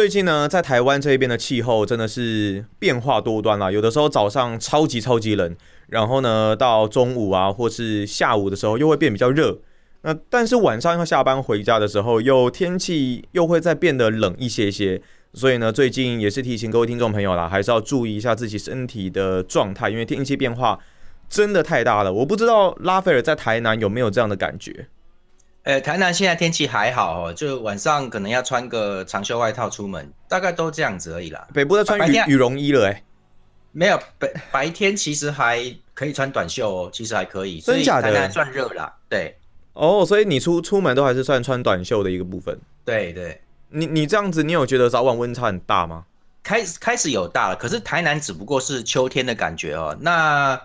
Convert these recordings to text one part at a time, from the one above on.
最近呢，在台湾这边的气候真的是变化多端啦。有的时候早上超级超级冷，然后呢，到中午啊，或是下午的时候又会变比较热。那但是晚上要下班回家的时候，又天气又会再变得冷一些些。所以呢，最近也是提醒各位听众朋友啦，还是要注意一下自己身体的状态，因为天气变化真的太大了。我不知道拉斐尔在台南有没有这样的感觉。呃，台南现在天气还好哦，就晚上可能要穿个长袖外套出门，大概都这样子而已啦。北部在穿羽羽绒衣了哎，没有白白天其实还可以穿短袖哦，其实还可以，真假的？台南算热啦，对。哦，所以你出出门都还是算穿短袖的一个部分。对对，你你这样子，你有觉得早晚温差很大吗？开始开始有大了，可是台南只不过是秋天的感觉哦。那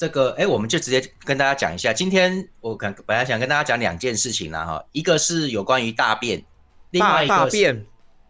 这个哎，我们就直接跟大家讲一下。今天我可本来想跟大家讲两件事情啦，哈，一个是有关于大便，另外一个便，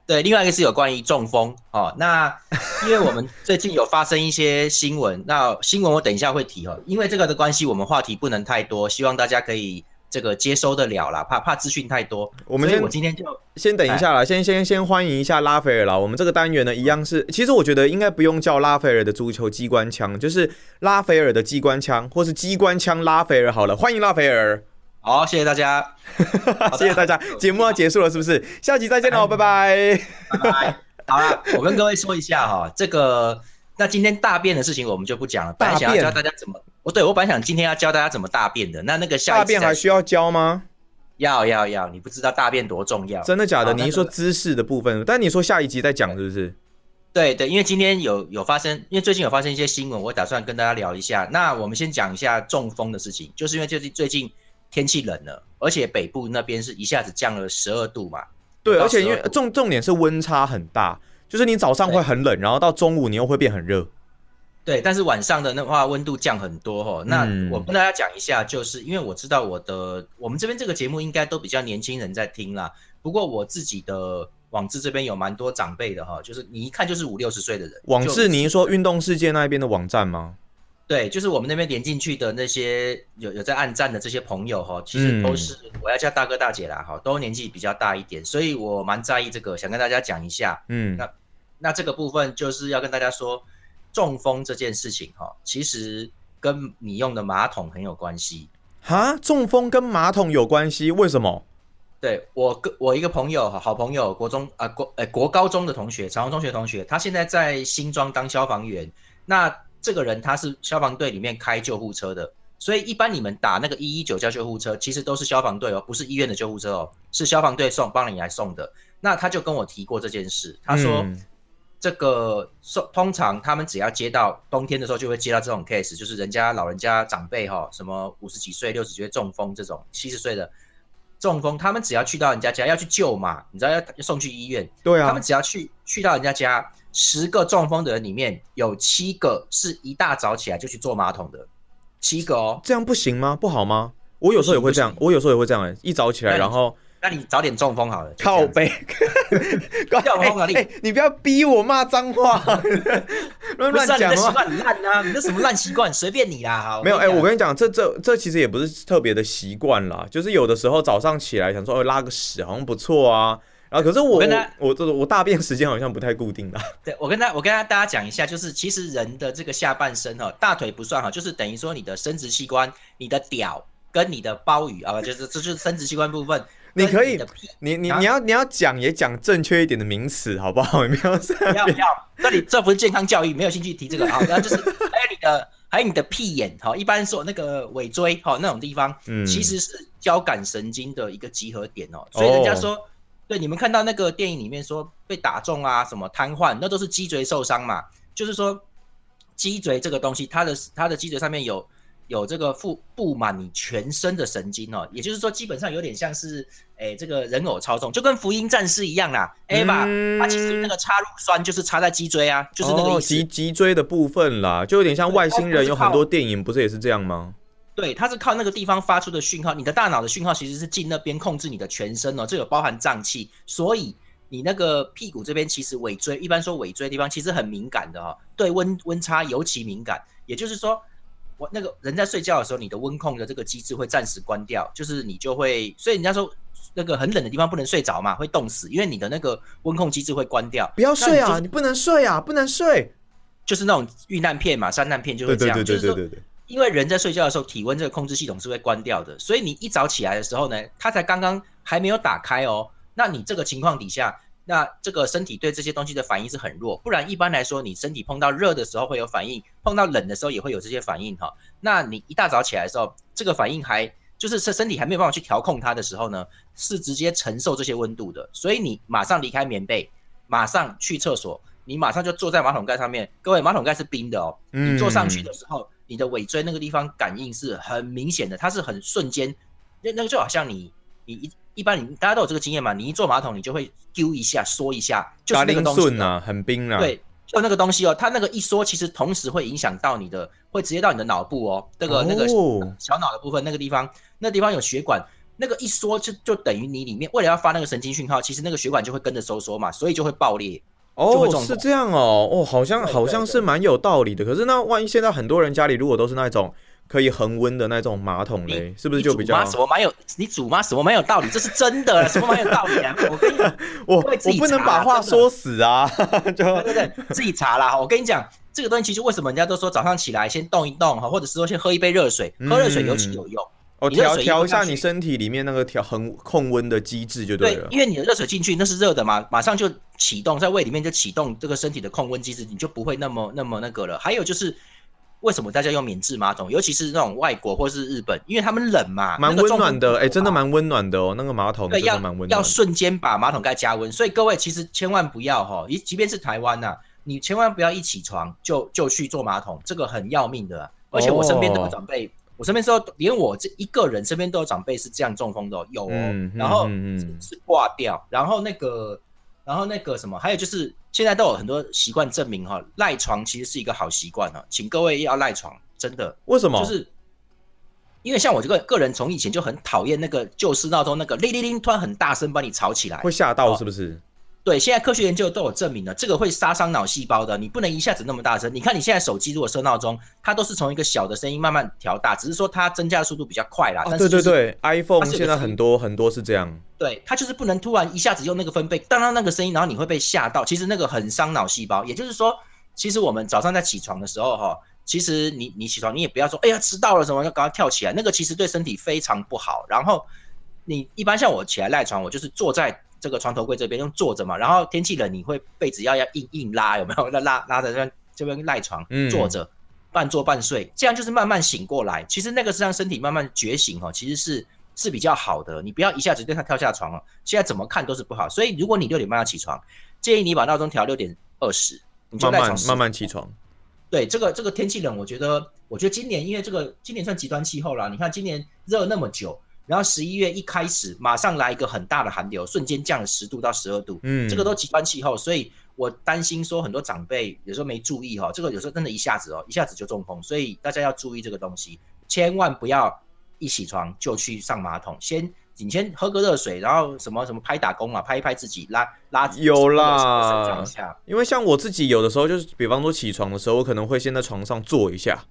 对，另外一个是有关于中风哦。那因为我们最近有发生一些新闻，那新闻我等一下会提哦。因为这个的关系，我们话题不能太多，希望大家可以。这个接收得了啦，怕怕资讯太多。我们先，我今天就先等一下啦，先先先欢迎一下拉斐尔啦。我们这个单元呢，一样是，其实我觉得应该不用叫拉斐尔的足球机关枪，就是拉斐尔的机关枪，或是机关枪拉斐尔好了。欢迎拉斐尔，好，谢谢大家，谢谢大家。节目要结束了，是不是？下集再见喽，拜拜，拜拜。好了，我跟各位说一下哈，这个。那今天大便的事情我们就不讲了。本来想要教大家怎么，我对我本来想今天要教大家怎么大便的。那那个下大便还需要教吗？要要要，你不知道大便多重要？真的假的？你是说姿势的部分，但你说下一集再讲是不是？对对，因为今天有有发生，因为最近有发生一些新闻，我打算跟大家聊一下。那我们先讲一下中风的事情，就是因为最近最近天气冷了，而且北部那边是一下子降了十二度嘛。对，而且因为重重点是温差很大。就是你早上会很冷，然后到中午你又会变很热。对，但是晚上的那话温度降很多哈。那我跟大家讲一下，就是因为我知道我的我们这边这个节目应该都比较年轻人在听啦。不过我自己的网志这边有蛮多长辈的哈，就是你一看就是五六十岁的人。网志，您说运动世界那一边的网站吗？对，就是我们那边连进去的那些有有在暗战的这些朋友哈，其实都是我要叫大哥大姐啦哈，都年纪比较大一点，所以我蛮在意这个，想跟大家讲一下。嗯，那。那这个部分就是要跟大家说，中风这件事情哈，其实跟你用的马桶很有关系。哈，中风跟马桶有关系？为什么？对我跟我一个朋友，好朋友，国中啊国诶国高中的同学，长虹中学同学，他现在在新庄当消防员。那这个人他是消防队里面开救护车的，所以一般你们打那个一一九叫救护车，其实都是消防队哦，不是医院的救护车哦，是消防队送帮你来送的。那他就跟我提过这件事，他说。这个送通常他们只要接到冬天的时候就会接到这种 case，就是人家老人家长辈哈，什么五十几岁、六十几岁中风这种，七十岁的中风，他们只要去到人家家要去救嘛，你知道要送去医院，对啊，他们只要去去到人家家，十个中风的人里面有七个是一大早起来就去坐马桶的，七个哦，这样不行吗？不好吗？我有时候也会这样，我有时候也会这样，一早起来然后。那你早点中风好了。靠背，中风啊！你你不要逼我骂脏话，乱乱讲习惯烂啊！你这什么烂习惯？随便你啦。没有哎，我跟你讲，这这这其实也不是特别的习惯啦，就是有的时候早上起来想说，哦，拉个屎好像不错啊。然后可是我我我我大便时间好像不太固定的。对，我跟他我跟他大家讲一下，就是其实人的这个下半身哈，大腿不算哈，就是等于说你的生殖器官，你的屌跟你的包鱼啊，就是这就是生殖器官部分。你可以，你你你要你要讲也讲正确一点的名词，好不好？不要不要，这里这不是健康教育，没有兴趣提这个啊。然后 就是还有你的还有你的屁眼，哈，一般说那个尾椎，哈，那种地方，嗯，其实是交感神经的一个集合点哦。所以人家说，对你们看到那个电影里面说被打中啊，什么瘫痪，那都是脊椎受伤嘛。就是说脊椎这个东西，它的它的脊椎上面有。有这个布布满你全身的神经哦，也就是说，基本上有点像是诶，这个人偶操纵，就跟福音战士一样啦。哎吧，它其实那个插入栓就是插在脊椎啊，就是那个。脊脊椎的部分啦，就有点像外星人，有很多电影不是也是这样吗？对，它是靠那个地方发出的讯号，你的大脑的讯号其实是进那边控制你的全身哦，这有包含脏器，所以你那个屁股这边其实尾椎，一般说尾椎地方其实很敏感的哈，对温温差尤其敏感，也就是说。我那个人在睡觉的时候，你的温控的这个机制会暂时关掉，就是你就会，所以人家说那个很冷的地方不能睡着嘛，会冻死，因为你的那个温控机制会关掉。不要睡啊！那你你不能睡啊！不能睡。就是那种遇难片嘛，山难片就会这样，对对对对就是说对对对。因为人在睡觉的时候，体温这个控制系统是会关掉的，所以你一早起来的时候呢，它才刚刚还没有打开哦。那你这个情况底下，那这个身体对这些东西的反应是很弱，不然一般来说，你身体碰到热的时候会有反应，碰到冷的时候也会有这些反应哈。那你一大早起来的时候，这个反应还就是身身体还没有办法去调控它的时候呢，是直接承受这些温度的，所以你马上离开棉被，马上去厕所，你马上就坐在马桶盖上面。各位，马桶盖是冰的哦，你坐上去的时候，你的尾椎那个地方感应是很明显的，它是很瞬间，那那个就好像你你一一般你大家都有这个经验嘛，你一坐马桶你就会丢一下缩一下，就是那个东西顺啊，很冰啊。，对，就那个东西哦，它那个一缩，其实同时会影响到你的，会直接到你的脑部哦，那个、那个哦小脑的部分，那个地方，那地方有血管，那个一缩就就等于你里面为了要发那个神经讯号，其实那个血管就会跟着收缩嘛，所以就会爆裂。哦，是这样哦，哦，好像好像是蛮有道理的。可是那万一现在很多人家里如果都是那种可以恒温的那种马桶嘞，是不是就比较吗？什么蛮有？你煮吗？什么蛮有道理？这是真的，什么蛮有道理啊？我跟你讲，我我不能查把话说死啊，就对对对，自己查啦。我跟你讲，这个东西其实为什么人家都说早上起来先动一动哈，或者是说先喝一杯热水，喝热水尤其有用。哦调调一下你身体里面那个调恒控温的机制就对了，。对因为你的热水进去那是热的嘛，马上就启动在胃里面就启动这个身体的控温机制，你就不会那么那么那个了。还有就是。为什么大家用免治马桶，尤其是那种外国或是日本，因为他们冷嘛，蛮温暖的，哎、风不好真的蛮温暖的哦，那个马桶对，真要的蛮温暖的。要瞬间把马桶盖加温，所以各位其实千万不要哈，即即便是台湾呐、你千万不要一起床就就去做马桶，这个很要命的啊、而且我身边都有长辈，我身边说连我这一个人身边都有长辈是这样中风的哦、有哦，嗯然后是挂掉，然后那个然后那个什么，还有就是现在都有很多习惯证明哈，赖床其实是一个好习惯哦，请各位要赖床，真的。为什么？就是因为像我这个个人从以前就很讨厌那个旧式闹钟那个铃铃铃突然很大声把你吵起来会。吓到哦是不是？对，现在科学研究都有证明了，这个会杀伤脑细胞的。你不能一下子那么大声。你看你现在手机如果设闹钟，它都是从一个小的声音慢慢调大，只是说它增加的速度比较快啦。哦，但是、就是对对对，iPhone 现在很多很多是这样。对，它就是不能突然一下子用那个分贝当当那个声音，然后你会被吓到。其实那个很伤脑细胞。也就是说，其实我们早上在起床的时候，哈，其实你你起床你也不要说，哎呀迟到了什么，要赶快跳起来，那个其实对身体非常不好。然后你一般像我起来赖床，我就是坐在这个床头柜这边用坐着嘛，然后天气冷你会被子要要硬硬拉，有没有？那 拉拉着这边这边赖床嗯坐着。半坐半睡，这样就是慢慢醒过来。其实那个是让身体慢慢觉醒哦，其实是是比较好的。你不要一下子对他跳下床哦，现在怎么看都是不好。所以如果你六点半要起床，建议你把闹钟调六点二十，你就赖床慢慢慢慢起床。对这个这个天气冷，我觉得我觉得今年因为这个今年算极端气候啦，你看今年热那么久，然后十一月一开始马上来一个很大的寒流，瞬间降了十度到十二度，嗯，这个都极端气候，所以我担心说很多长辈有时候没注意哈、这个有时候真的一下子哦，一下子就中风，所以大家要注意这个东西，千万不要一起床就去上马桶，先你先喝个热水，然后什么什么拍打工啊，拍一拍自己，拉拉有啦因为像我自己有的时候就是，比方说起床的时候，我可能会先在床上坐一下，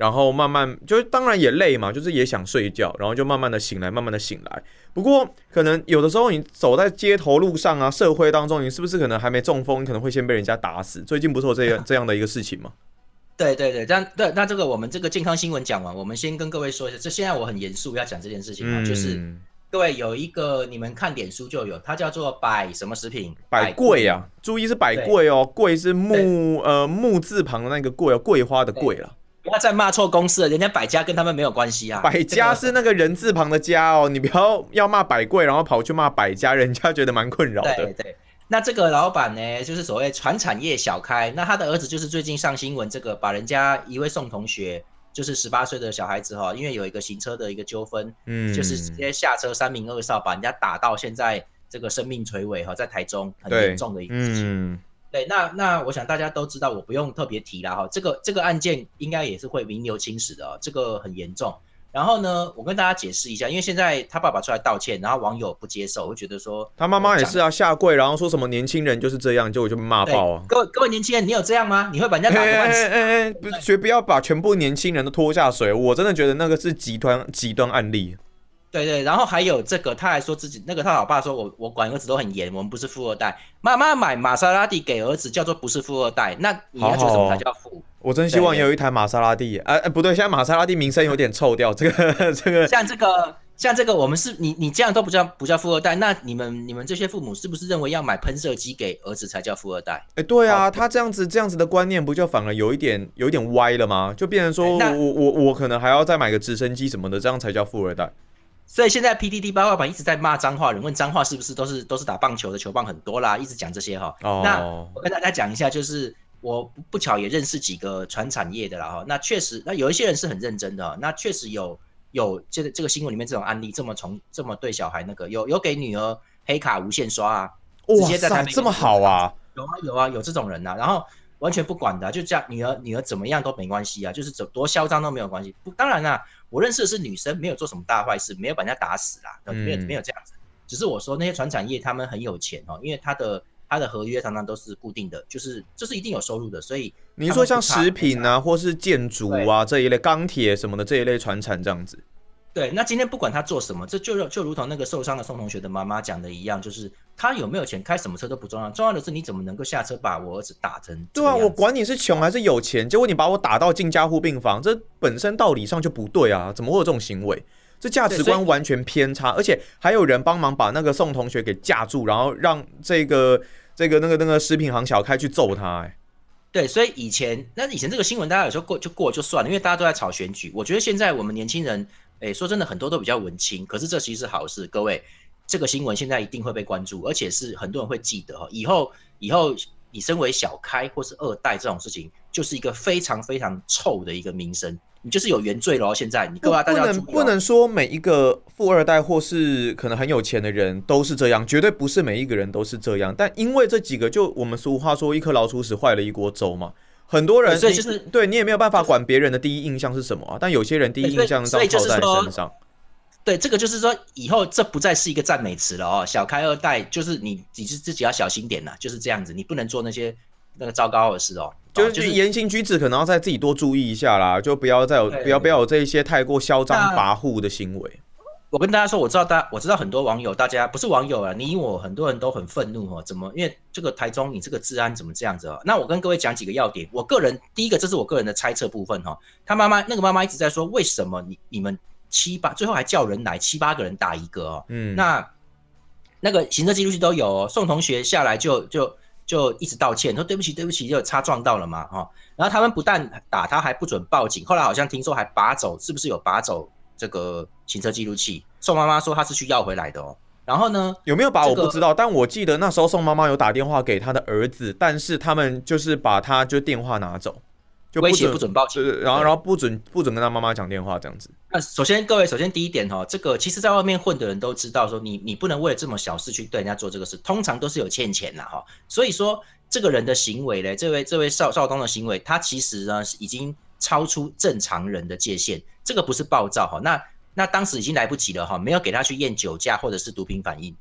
然后慢慢就是当然也累嘛，就是也想睡觉，然后就慢慢的醒来，慢慢的醒来。不过可能有的时候你走在街头路上啊，社会当中，你是不是可能还没中风，你可能会先被人家打死？最近不是有这样这样的一个事情吗？对对对，但对，那这个我们这个健康新闻讲完，我们先跟各位说一下，这现在我很严肃要讲这件事情啊，就是嗯，各位有一个你们看脸书就有，它叫做百什么食品，百贵啊，注意是百贵哦，贵是木呃木字旁的那个贵哦，桂花的桂啦。不要再骂错公司了，人家百家跟他们没有关系啊。百家是那个人字旁的家哦，你不要要骂百贵，然后跑去骂百家，人家觉得蛮困扰的。对对。那这个老板呢，就是所谓传产业小开，那他的儿子就是最近上新闻，这个把人家一位宋同学，就是十八岁的小孩子哈，因为有一个行车的一个纠纷，嗯，就是直接下车三名二少，把人家打到现在这个生命垂危哈，在台中很对严重的一个事情。嗯，对，那那我想大家都知道，我不用特别提了哈。这个这个案件应该也是会名留青史的哦，这个很严重。然后呢，我跟大家解释一下，因为现在他爸爸出来道歉，然后网友不接受，会觉得说他妈妈也是啊，下跪，然后说什么年轻人就是这样，结果就被骂爆啊。各位各位年轻人，你有这样吗？你会把人家打哎哎个半死？哎哎，不是，绝不要把全部年轻人都拖下水。我真的觉得那个是极端极端案例。对对，然后还有这个，他还说自己那个他老爸说我我管儿子都很严，我们不是富二代。妈妈买玛莎拉蒂给儿子叫做不是富二代，那你要觉得什么才叫富？我真希望对有一台玛莎拉蒂。哎、哎，不对，现在玛莎拉蒂名声有点臭掉。这个这个，像这个像这个，我们是你你这样都不叫不叫富二代，那你们你们这些父母是不是认为要买喷射机给儿子才叫富二代？哎，对啊，好他这样子这样子的观念，不就反而有一点有一点歪了吗？就变成说那我我我可能还要再买个直升机什么的，这样才叫富二代。所以现在 PDD 八卦版一直在骂脏话，人问脏话是不是都是都是打棒球的球棒很多啦，一直讲这些哈。那哦，我跟大家讲一下，就是我不不巧也认识几个传产业的啦哈。那确实，那有一些人是很认真的哦，那确实有有这个这个新闻里面这种案例，这么从这么对小孩那个有有给女儿黑卡无限刷啊，直接在台北这么好啊！有啊有啊有这种人呐、然后完全不管的啊、就这样女儿女儿怎么样都没关系啊，就是怎多嚣张都没有关系。不，当然啦、我认识的是女生，没有做什么大坏事，没有把人家打死啦，没有嗯没有这样子。只是我说那些船产业他们很有钱哦，因为他的他的合约常常都是固定的，就是就是一定有收入的，所以你说像食品啊，或是建筑啊这一类钢铁什么的这一类船产这样子。对，那今天不管他做什么，这就就如同那个受伤的宋同学的妈妈讲的一样，就是他有没有钱，开什么车都不重要，重要的是你怎么能够下车把我儿子打成这对啊，我管你是穷还是有钱，结果你把我打到进加护病房，这本身道理上就不对啊！怎么会有这种行为？这价值观完全偏差，而且还有人帮忙把那个宋同学给架住，然后让这个这个那个那个食品行小开去揍他、哎，对，所以以前那以前这个新闻大家有时候过就过就算了，因为大家都在炒选举。我觉得现在我们年轻人，哎，说真的，很多都比较文青，可是这其实是好事。各位，这个新闻现在一定会被关注，而且是很多人会记得哈。以后以后你身为小开或是二代这种事情，就是一个非常非常臭的一个名声，你就是有原罪了哦。现在你各不位大不能家注意哦不能说每一个富二代或是可能很有钱的人都是这样，绝对不是每一个人都是这样。但因为这几个，就我们俗话说，一颗老鼠屎坏了一锅粥嘛。很多人对所以就是对你也没有办法管别人的第一印象是什么啊，但有些人第一印象照套在所以就是说身上。对，这个就是说，以后这不再是一个赞美词了哦。小开二代就是你，你是自己要小心点呐，就是这样子，你不能做那些那个糟糕的事哦就是言行举止可能要再自己多注意一下啦，就不要再有不要不要有这一些太过嚣张跋扈的行为。我跟大家说，我知道大我知道很多网友，大家不是网友啊，你我很多人都很愤怒哦。怎么？因为这个台中你这个治安怎么这样子哦？那我跟各位讲几个要点。我个人第一个，这是我个人的猜测部分哈、哦。他妈妈那个妈妈一直在说，为什么你你们七八最后还叫人来七八个人打一个哦？嗯，那那个行车记录器都有、哦，宋同学下来就就就一直道歉，说对不起对不起，就擦撞到了嘛哈、哦。然后他们不但打他，还不准报警，后来好像听说还拔走，是不是有拔走这个行车记录器？宋妈妈说她是去要回来的哦。然后呢，有没有把我不知道，但我记得那时候宋妈妈有打电话给她的儿子，但是他们就是把他就电话拿走，就威胁不准报警然后然后不准不准跟他妈妈讲电话这样子。那首先各位，首先第一点哈、哦，这个其实在外面混的人都知道，说你你不能为了这么小事去对人家做这个事，通常都是有欠钱啦哈、所以说这个人的行为嘞，这位这位少少东的行为，他其实呢是已经超出正常人的界限，这个不是暴躁哈、那那当时已经来不及了哈、没有给他去验酒驾或者是毒品反应，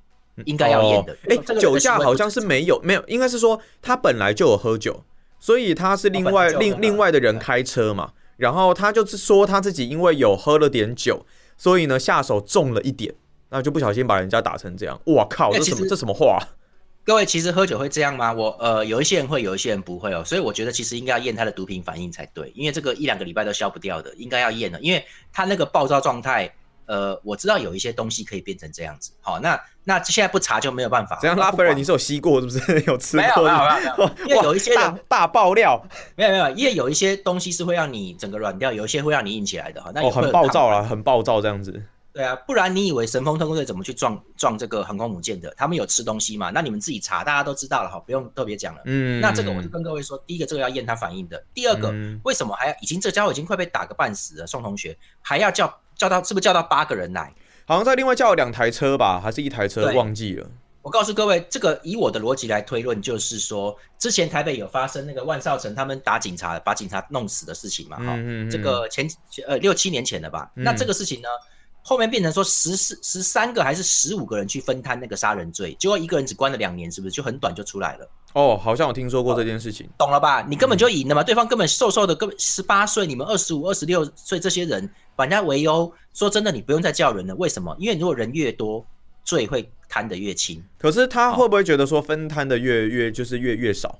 应该要验的。哎、这个酒驾好像是没有没有，应该是说他本来就有喝酒，所以他是另外另另外的人开车嘛，然后他就是说他自己因为有喝了点酒，所以呢下手重了一点，那就不小心把人家打成这样。哇靠，这什么这什么话？各位，其实喝酒会这样吗？我呃，有一些人会，有一些人不会哦，所以我觉得其实应该要验他的毒品反应才对，因为这个一两个礼拜都消不掉的，应该要验的，因为他那个暴躁状态，呃，我知道有一些东西可以变成这样子，好，那那现在不查就没有办法。怎样？拉斐尔你是有吸过是不是？有吃过没有没有没有，因为有一些人大大爆料没有没有，因为有一些东西是会让你整个软掉，有一些会让你硬起来的哈，那哦，很暴躁啦，很暴躁这样子。对啊，不然你以为神风特工队怎么去撞撞这个航空母舰的？他们有吃东西嘛？那你们自己查，大家都知道了哈，不用特别讲了。嗯，那这个我就跟各位说，第一个这个要验他反应的，第二个、嗯为什么还要已经这家伙已经快被打个半死了，宋同学还要叫叫到是不是叫到八个人来？好像在另外叫了两台车吧，还是一台车对忘记了。我告诉各位，这个以我的逻辑来推论，就是说，之前台北有发生那个万少成他们打警察，把警察弄死的事情嘛，哈、嗯嗯嗯这个前呃六七年前的吧？那这个事情呢，后面变成说十四十三个还是十五个人去分摊那个杀人罪，结果一个人只关了两年，是不是就很短就出来了？哦，好像我听说过这件事情。懂了吧？你根本就赢了嘛，对方根本瘦瘦的，根本十八岁，你们二十五、二十六岁这些人把人家围殴，说真的，你不用再叫人了。为什么？因为如果人越多，罪会摊得越轻。可是他会不会觉得说分摊的越越就是越越少？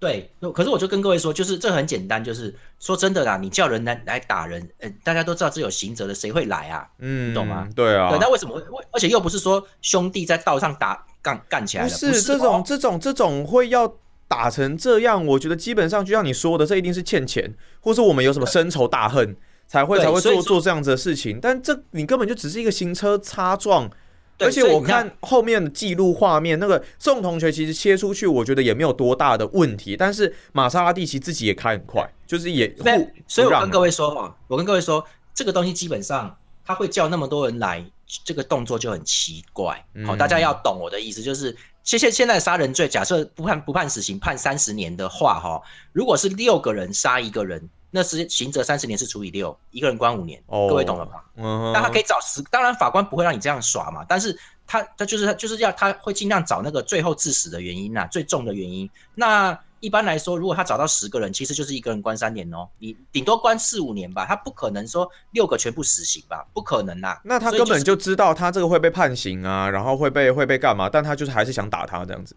对，可是我就跟各位说，就是这很简单，就是说真的啦，你叫人来来打人，呃，大家都知道这有刑责的，谁会来啊？嗯，懂吗？对啊，对，那为什么会？而且又不是说兄弟在道上打干干起来不了，是这种哦这种这种会要打成这样，我觉得基本上就像你说的，这一定是欠钱，或是我们有什么深仇大恨才会才会做做这样子的事情。但这你根本就只是一个行车擦撞。对而且我看看后面的记录画面，那个宋同学其实切出去，我觉得也没有多大的问题。但是玛莎拉蒂其实自己也开很快，就是也不所以我跟各位说嘛，我跟各位说，这个东西基本上他会叫那么多人来，这个动作就很奇怪。好、嗯大家要懂我的意思，就是现现现在杀人罪，假设不判不判死刑，判三十年的话，哈，如果是六个人杀一个人，那是刑责三十年是除以六，一个人关五年。哦各位懂了吧？嗯那他可以找十，当然法官不会让你这样耍嘛，但是他他就是他就是要他会尽量找那个最后致死的原因呐、最重的原因。那一般来说，如果他找到十个人，其实就是一个人关三年哦，你顶多关四五年吧，他不可能说六个全部死刑吧，不可能啦。那他根本就知道他这个会被判刑啊，然后会被会被干嘛，但他就是还是想打他这样子。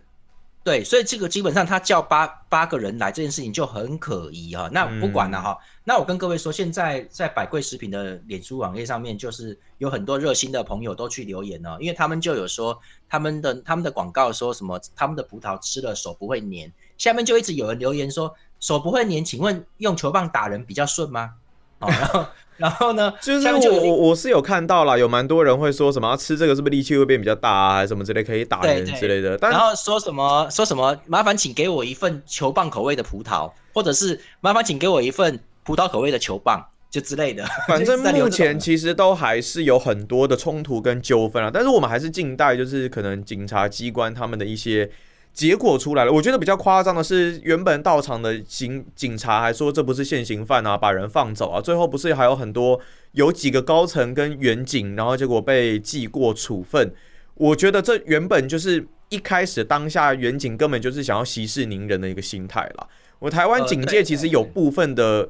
对，所以这个基本上他叫八八个人来这件事情就很可疑哈、那不管了哈、那我跟各位说，现在在百贵食品的脸书网页上面，就是有很多热心的朋友都去留言哦，因为他们就有说他们的他们的广告说什么他们的葡萄吃了手不会粘，下面就一直有人留言说手不会粘，请问用球棒打人比较顺吗？哦，然后然后呢，就是我我我是有看到啦，有蛮多人会说什么、啊、吃这个是不是力气会变比较大啊，还是什么之类可以打人之类的。但然后说什么说什么，麻烦请给我一份球棒口味的葡萄，或者是麻烦请给我一份葡萄口味的球棒，就之类的。反正目前其实都还是有很多的冲突跟纠纷啊，但是我们还是静待，就是可能警察机关他们的一些结果出来了。我觉得比较夸张的是，原本到场的警警察还说这不是现行犯啊，把人放走啊，最后不是还有很多有几个高层跟远警，然后结果被记过处分。我觉得这原本就是一开始当下远警根本就是想要息事宁人的一个心态啦。我台湾警界其实有部分的。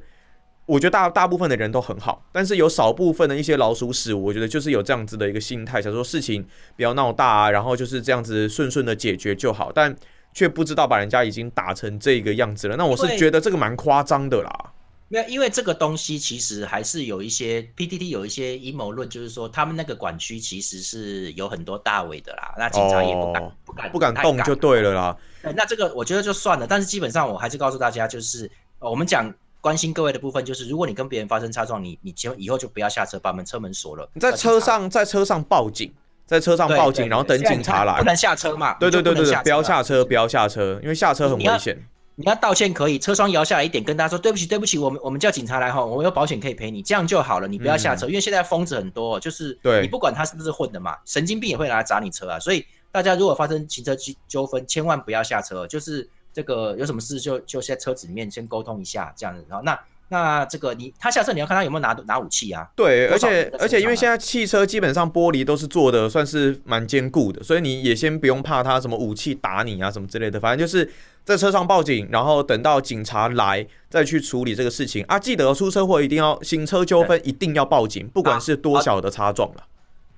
我觉得大大部分的人都很好，但是有少部分的一些老鼠屎，我觉得就是有这样子的一个心态，想说事情不要闹大啊，然后就是这样子顺顺的解决就好，但却不知道把人家已经打成这个样子了。那我是对觉得这个蛮夸张的啦。没有，因为这个东西其实还是有一些 PTT 有一些阴谋论，就是说他们那个管区其实是有很多大尾的啦，那警察也不敢、哦不敢不敢动就对了啦。那这个我觉得就算了，但是基本上我还是告诉大家，就是、呃我们讲关心各位的部分，就是如果你跟别人发生擦撞，你你以后以后就不要下车，把门车门锁了。你在车上，在车上报警，在车上报警，然后等警察来不。能下车嘛？对对对对对，不要下车车，不要下车，因为下车很危险。你要道歉可以，车窗摇下来一点，跟大家说对不起，对不起，我们我们叫警察来哈，我有保险可以赔你，这样就好了，你不要下车，因为现在疯子很多，就是你不管他是不是混的嘛，神经病也会拿来砸你车啊，所以大家如果发生行车纠纠纷，千万不要下车，就是这个有什么事就就在车子里面先沟通一下这样子，然后那那这个你他下车你要看他有没有拿拿武器啊，对，而且而且因为现在汽车基本上玻璃都是做的算是蛮坚固的，所以你也先不用怕他什么武器打你啊什么之类的，反正就是在车上报警，然后等到警察来再去处理这个事情啊。记得出车祸一定要行车纠纷一定要报警，不管是多小的擦撞了。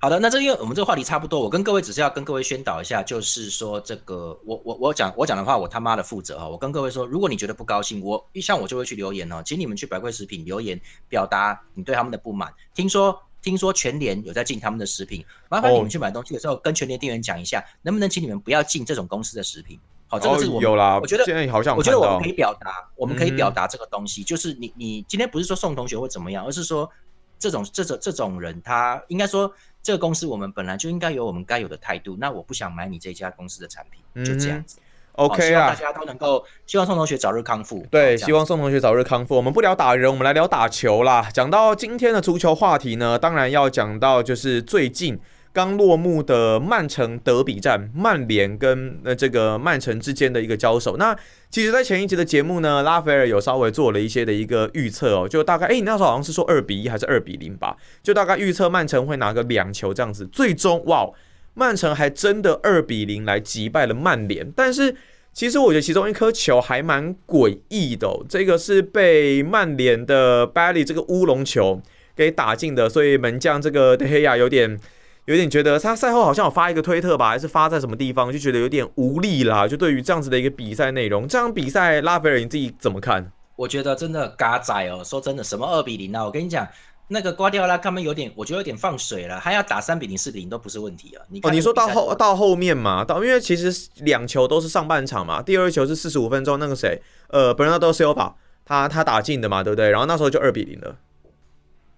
好的，那这因为我们这个话题差不多，我跟各位只是要跟各位宣导一下，就是说这个我我我讲我讲的话，我他妈的负责哈。我跟各位说，如果你觉得不高兴，我像我就会去留言哦，请你们去百贵食品留言表达你对他们的不满。听说听说全联有在进他们的食品，麻烦你们去买东西的时候跟全联店员讲一下，能不能请你们不要进这种公司的食品。好，这个是我、哦有啦，我觉得现在好像我觉得我们可以表达，我们可以嗯表达这个东西，就是你你今天不是说宋同学或怎么样，而是说这种这种这种人，他应该说这个公司我们本来就应该有我们该有的态度。那我不想买你这家公司的产品，就这样子。嗯 OK 啊。希望大家都能够，希望宋同学早日康复。对，希望宋同学早日康复。我们不聊打人，我们来聊打球啦。讲到今天的足球话题呢，当然要讲到就是最近刚落幕的曼城德比战，曼联跟呃这个曼城之间的一个交手。那其实，在前一集的节目呢，拉斐尔有稍微做了一些的一个预测哦，就大概，哎，你那时候好像是说二比一还是二比零吧？就大概预测曼城会拿个两球这样子。最终，哇，曼城还真的二比零来击败了曼联。但是，其实我觉得其中一颗球还蛮诡异的哦，这个是被曼联的 Bailey 这个乌龙球给打进的，所以门将这个德黑亚有点。有点觉得他赛后好像有发一个推特吧，还是发在什么地方，就觉得有点无力啦。就对于这样子的一个比赛内容，这场比赛拉斐尔你自己怎么看？我觉得真的嘎仔哦，说真的，什么二比零啊？我跟你讲，那个瓜迪奥拉他们有点，我觉得有点放水了，他要打三比零、四比零都不是问题啊。你哦，你说到后到后面嘛，到因为其实两球都是上半场嘛，第二球是四十五分钟，那个谁，呃，本纳多斯 Silva 他他打进的嘛，对不对？然后那时候就二比零了。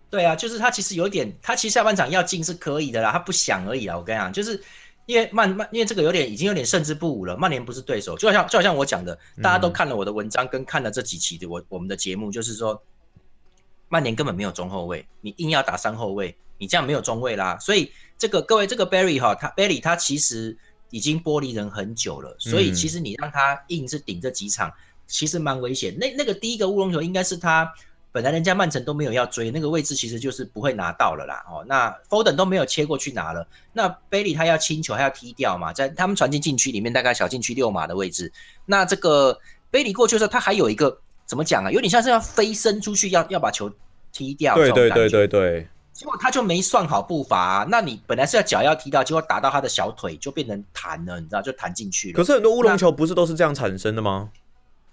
对啊，就是他其实有点，他其实下半场要进是可以的啦，他不想而已啊。我跟你讲，就是因为曼曼，因为这个有点已经有点胜之不武了。曼联不是对手，就好像就好像我讲的，大家都看了我的文章跟看了这几期的我我们的节目，就是说曼联根本没有中后卫，你硬要打三后卫，你这样没有中卫啦。所以这个各位这个 Barry 哈，他 Barry 他其实已经剥离人很久了，所以其实你让他硬是顶这几场，其实蛮危险。那那个第一个乌龙球应该是他。本来人家曼城都没有要追那个位置，其实就是不会拿到了啦。哦，那 Foden 都没有切过去拿了。那 Bailey 他要清球，他要踢掉嘛，在他们传进禁区里面，大概小禁区六码的位置。那这个 Bailey 过去的时候，他还有一个怎么讲啊？有点像是要飞身出去，要要把球踢掉。对对对对对。结果他就没算好步伐。那你本来是要脚要踢到，结果打到他的小腿就变成弹了，你知道，就弹进去了。可是很多乌龙球不是都是这样产生的吗？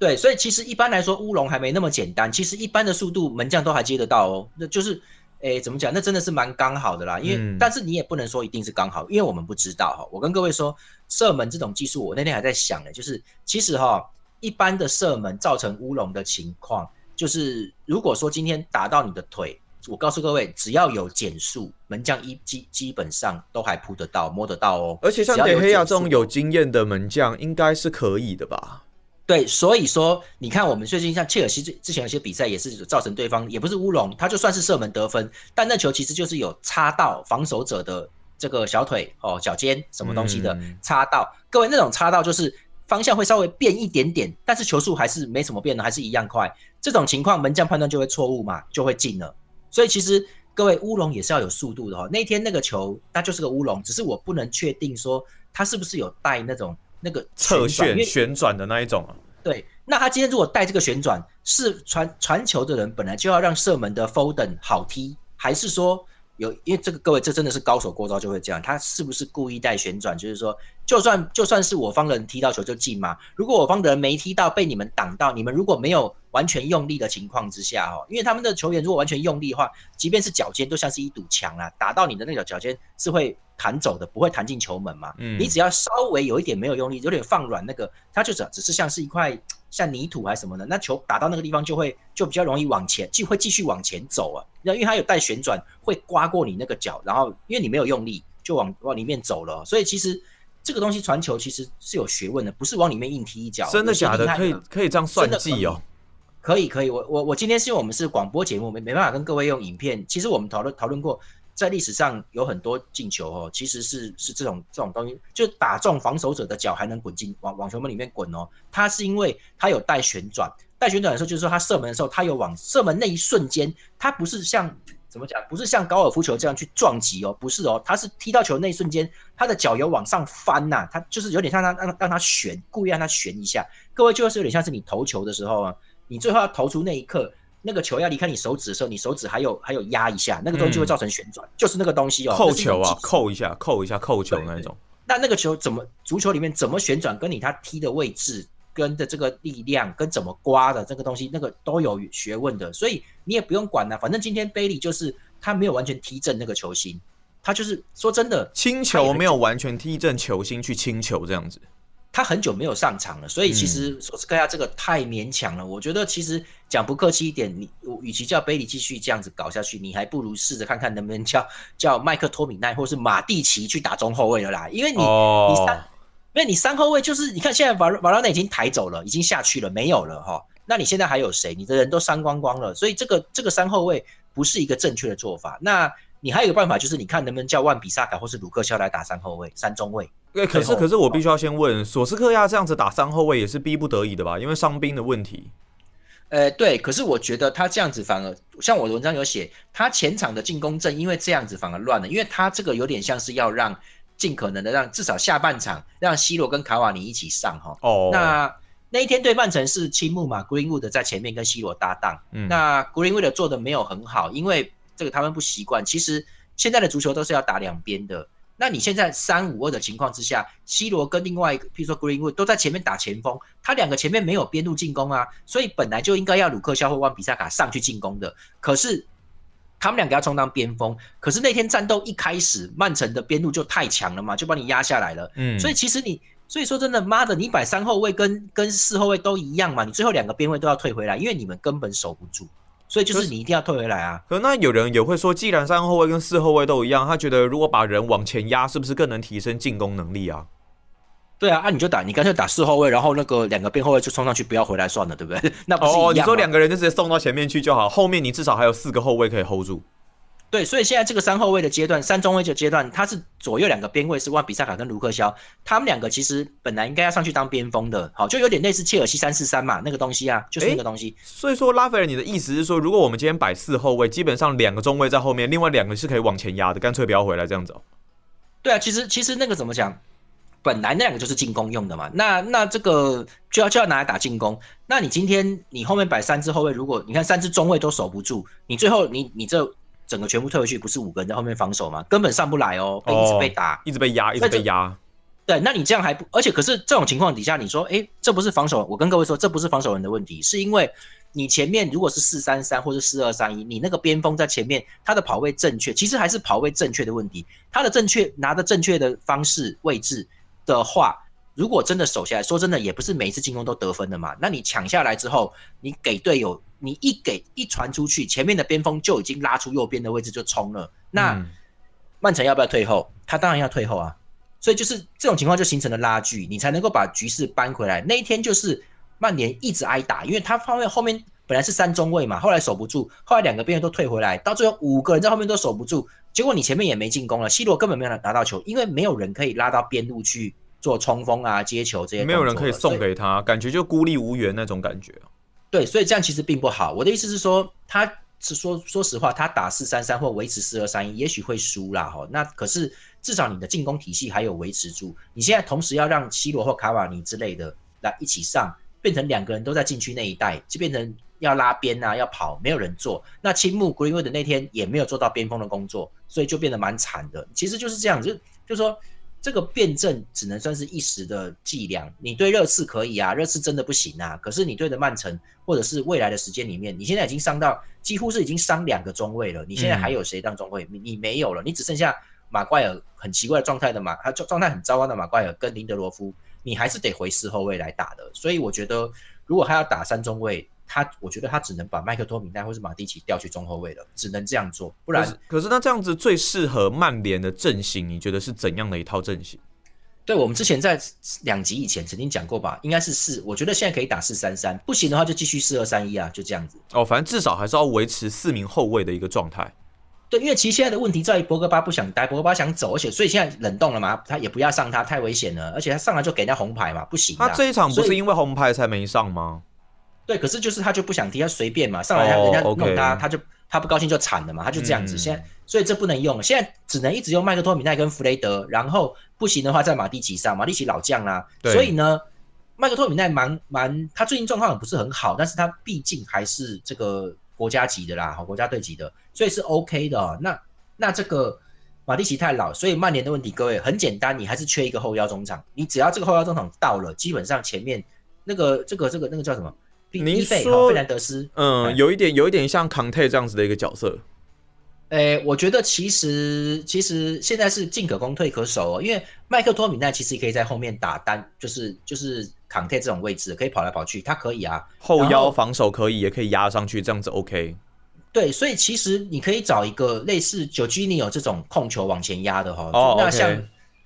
对，所以其实一般来说乌龙还没那么简单。其实一般的速度门将都还接得到哦。那就是，诶，怎么讲？那真的是蛮刚好的啦。因为，但是你也不能说一定是刚好，因为我们不知道哈。我跟各位说，射门这种技术，我那天还在想呢，就是其实哈，一般的射门造成乌龙的情况，就是如果说今天打到你的腿，我告诉各位，只要有减速，门将一基基本上都还扑得到、摸得到哦。而且像德黑亚这种有经验的门将，应该是可以的吧？对，所以说你看，我们最近像切尔西之之前有些比赛也是造成对方也不是乌龙，他就算是射门得分，但那球其实就是有插到防守者的这个小腿哦、脚尖什么东西的插到。各位那种插到就是方向会稍微变一点点，但是球速还是没什么变的，还是一样快。这种情况门将判断就会错误嘛，就会进了。所以其实各位乌龙也是要有速度的哦。那天那个球它就是个乌龙，只是我不能确定说它是不是有带那种。那个侧旋旋转的那一种啊，对，那他今天如果带这个旋转，是传传球的人本来就要让射门的 Foden 好踢，还是说？有，因为这个各位，这真的是高手过招就会这样。他是不是故意带旋转？就是说，就算就算是我方的人踢到球就进嘛。如果我方的人没踢到，被你们挡到，你们如果没有完全用力的情况之下，哦，因为他们的球员如果完全用力的话，即便是脚尖都像是一堵墙啊，打到你的那个脚尖是会弹走的，不会弹进球门嘛。嗯，你只要稍微有一点没有用力，有点放软，那个它就只只是像是一块。像泥土还是什么的，那球打到那个地方就会就比较容易往前，就会继续往前走啊。那因为它有带旋转，会刮过你那个脚，然后因为你没有用力，就往往里面走了。所以其实这个东西传球其实是有学问的，不是往里面硬踢一脚。真的假的？可以可以这样算计哦？可以可以。我我我今天是因为我们是广播节目，没没办法跟各位用影片。其实我们讨论讨论过。在历史上有很多进球哦，其实是是这种这种东西，就打中防守者的脚还能滚进网网球门里面滚哦。它是因为它有带旋转，带旋转的时候就是说他射门的时候，他有往射门那一瞬间，他不是像怎么讲，不是像高尔夫球这样去撞击哦，不是哦，他是踢到球那一瞬间，他的脚有往上翻呐，他就是有点像他让让他旋，故意让他旋一下。各位就是有点像是你投球的时候啊，你最后要投出那一刻。那个球要离开你手指的时候，你手指还有还有压一下，那个东西就会造成旋转，就是那个东西哦。扣球啊，扣一下，扣一下，扣球那种。那那个球怎么足球里面怎么旋转，跟你他踢的位置跟的这个力量跟怎么刮的这个东西，那个都有学问的，所以你也不用管了。反正今天贝利就是他没有完全踢正那个球心，他就是说真的轻球没有完全踢正球心去轻球这样子。他很久没有上场了，所以其实索斯克亚这个太勉强了。我觉得其实讲不客气一点，你与其叫贝里继续这样子搞下去，你还不如试着看看能不能叫叫麦克托米奈或是马蒂奇去打中后卫了啦。因为你你三，因为你三后卫就是你看现在瓦瓦拉内已经抬走了，已经下去了，没有了哈。那你现在还有谁？你的人都伤光光了，所以这个这个三后卫不是一个正确的做法。那你还有一个办法，就是你看能不能叫万比萨卡或是鲁克肖来打三后卫、三中卫。对，可是可是我必须要先问，索斯克亚这样子打三后卫也是逼不得已的吧？因为伤兵的问题。呃，对，可是我觉得他这样子反而像我的文章有写，他前场的进攻阵因为这样子反而乱了，因为他这个有点像是要让尽可能的让至少下半场让 C 罗跟卡瓦尼一起上哈。哦，那那一天对曼城是青木嘛，Greenwood 在前面跟 C 罗搭档，嗯那 Greenwood 做的没有很好，因为这个他们不习惯。其实现在的足球都是要打两边的。那你现在三五二的情况之下，C 罗跟另外一个，譬如说 Greenwood 都在前面打前锋，他两个前面没有边路进攻啊，所以本来就应该要鲁克肖或万比萨卡上去进攻的。可是他们两个要充当边锋，可是那天战斗一开始，曼城的边路就太强了嘛，就把你压下来了。嗯，所以其实你，所以说真的，妈的，你摆三后卫跟跟四后卫都一样嘛，你最后两个边位都要退回来，因为你们根本守不住，所以就是你一定要退回来啊。可那有人也会说，既然三后卫跟四后卫都一样，他觉得如果把人往前压，是不是更能提升进攻能力啊？对啊，啊你就打，你干脆打四后卫，然后那个两个边后卫就冲上去，不要回来算了，对不对？那不是哦，你说两个人就直接送到前面去就好，后面你至少还有四个后卫可以 hold 住。对，所以现在这个三后卫的阶段，三中卫的阶段，他是左右两个边卫是万比萨卡跟卢克肖，他们两个其实本来应该要上去当边锋的，好，就有点类似切尔西三四三嘛，那个东西啊，就是那个东西。所以说，拉斐尔，你的意思是说，如果我们今天摆四后卫，基本上两个中卫在后面，另外两个是可以往前压的，干脆不要回来这样子哦。对啊，其实其实那个怎么讲？本来那两个就是进攻用的嘛，那那这个就要就要拿来打进攻。那你今天你后面摆三支后卫，如果你看三支中卫都守不住，你最后你你这整个全部退回去，不是五个人在后面防守吗？根本上不来哦，被一直被打。一直被压，一直被压。对，那你这样还不，而且可是这种情况底下，你说，哎，这不是防守？我跟各位说，这不是防守人的问题，是因为你前面如果是四三三或者四二三一，你那个边锋在前面，他的跑位正确，其实还是跑位正确的问题。他的正确拿的正确的方式位置的话，如果真的守下来，说真的，也不是每一次进攻都得分的嘛。那你抢下来之后，你给队友，你一给一传出去，前面的边锋就已经拉出右边的位置就冲了。那、嗯曼城要不要退后？他当然要退后啊。所以就是这种情况就形成了拉锯，你才能够把局势扳回来。那一天就是曼联一直挨打，因为他方面后面本来是三中卫嘛，后来守不住，后来两个边都退回来，到最后五个人在后面都守不住，结果你前面也没进攻了，C 罗根本没有拿拿到球，因为没有人可以拉到边路去做冲锋啊、接球这些，没有人可以送。给他，感觉就孤立无援那种感觉。对，所以这样其实并不好。我的意思是说，他是说说实话，他打四三三或维持四二三一，也许会输啦哈。那可是至少你的进攻体系还有维持住。你现在同时要让 C 罗或卡瓦尼之类的来一起上，变成两个人都在禁区那一带，就变成要拉边啊，要跑，没有人做。那青木 Greenwood 那天也没有做到边锋的工作，所以就变得蛮惨的。其实就是这样，就就说。这个辩证只能算是一时的伎俩。你对热刺可以啊，热刺真的不行啊。可是你对着曼城，或者是未来的时间里面，你现在已经伤到几乎是已经伤两个中卫了。你现在还有谁当中卫？你你没有了，你只剩下马怪尔很奇怪的状态的马，他状状态很糟糕的马怪尔跟林德罗夫，你还是得回四后卫来打的。所以我觉得，如果他要打三中卫，他我觉得他只能把麦克托米奈或是马蒂奇调去中后卫了，只能这样做，不然可是那这样子最适合曼联的阵型，你觉得是怎样的一套阵型？对，我们之前在两集以前曾经讲过吧，应该是四，我觉得现在可以打四三三，不行的话就继续四二三一啊，就这样子。哦，反正至少还是要维持四名后卫的一个状态。对，因为其实现在的问题在于博格巴不想待，博格巴想走，而且所以现在冷冻了嘛，他也不要上他，太危险了，而且他上来就给人家红牌嘛，不行。他这一场不是因为红牌才没上吗？对，可是就是他就不想踢，他随便嘛，上来哦人家弄他，他就他不高兴就惨了嘛，他就这样子。嗯。现在所以这不能用，现在只能一直用麦克托米奈跟弗雷德，然后不行的话在马蒂奇上，马蒂奇老将啦、对。所以呢，麦克托米奈蛮蛮，他最近状况也不是很好，但是他毕竟还是这个国家级的啦，好国家队级的，所以是 OK 的哦、那那这个马蒂奇太老，所以曼联的问题，各位很简单，你还是缺一个后腰中场，你只要这个后腰中场到了，基本上前面那个这个这个那个叫什么？你伊费说费兰德斯，哎嗯，有一点有一点像康泰这样子的一个角色。诶，我觉得其实其实现在是进可攻退可守哦，因为麦克托米奈其实可以在后面打单，就是就是扛泰这种位置可以跑来跑去，他可以啊。后腰防守可以，也可以压上去，这样子 OK。对，所以其实你可以找一个类似久基尼有这种控球往前压的哈、哦那像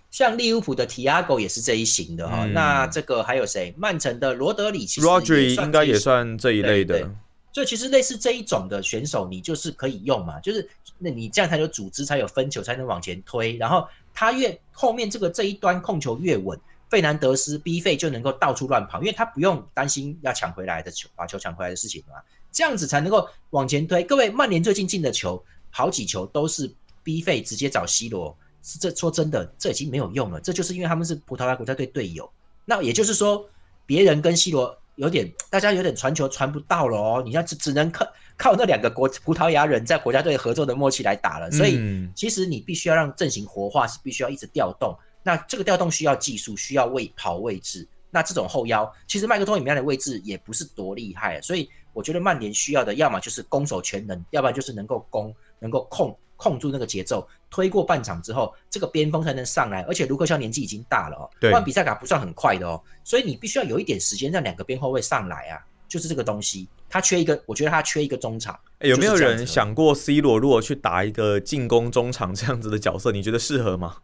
像利物浦的提亚狗也是这一型的哈、嗯那这个还有谁？曼城的罗德里其实也 Rodri 应该也算这一类的对对。所以其实类似这一种的选手，你就是可以用嘛，就是那你这样才有组织，才有分球，才能往前推。然后他越后面这个这一端控球越稳，费南德斯逼费就能够到处乱跑，因为他不用担心要抢回来的球，把球抢回来的事情嘛。这样子才能够往前推。各位，曼联最近进的球，好几球都是逼费直接找 C 罗，是这说真的，这已经没有用了。这就是因为他们是葡萄牙国家队队友。那也就是说，别人跟 C 罗。有点，大家有点传球传不到了哦。你要，只只能靠靠那两个国葡萄牙人在国家队合作的默契来打了。所以，其实你必须要让阵型活化，是必须要一直调动。那这个调动需要技术，需要位跑位置。那这种后腰，其实麦克托米亚的位置也不是多厉害。所以，我觉得曼联需要的，要么就是攻守全能，要不然就是能够攻，能够控。控住那个节奏，推过半场之后，这个边锋才能上来。而且卢克肖年纪已经大了哦，换比赛卡不算很快的哦，所以你必须要有一点时间让两个边后卫上来啊，就是这个东西。他缺一个，我觉得他缺一个中场。有没有人想过 C 罗如果去打一个进攻中场这样子的角色，你觉得适合吗？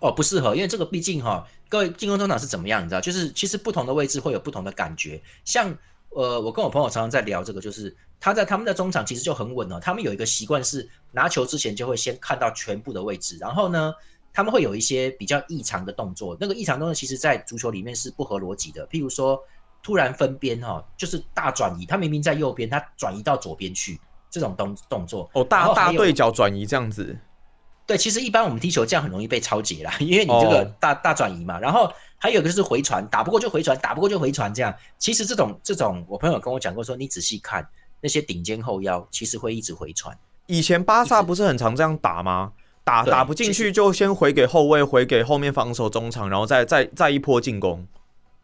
哦，不适合，因为这个毕竟哈，各位进攻中场是怎么样，你知道？就是其实不同的位置会有不同的感觉。像呃，我跟我朋友常常在聊这个，就是。他在他们的中场其实就很稳了。他们有一个习惯是拿球之前就会先看到全部的位置，然后呢，他们会有一些比较异常的动作。那个异常动作其实，在足球里面是不合逻辑的。譬如说，突然分边哈，就是大转移，他明明在右边，他转移到左边去，这种动动作哦，大大对角转移这样子。对，其实一般我们踢球这样很容易被超解啦，因为你这个大大转移嘛。然后还有一个就是回传，打不过就回传，打不过就回传这样。其实这种这种，我朋友跟我讲过说，你仔细看。那些顶尖后腰其实会一直回传。以前巴萨不是很常这样打吗？打打不进去就先回给后卫，回给后面防守中场，然后再再再一波进攻。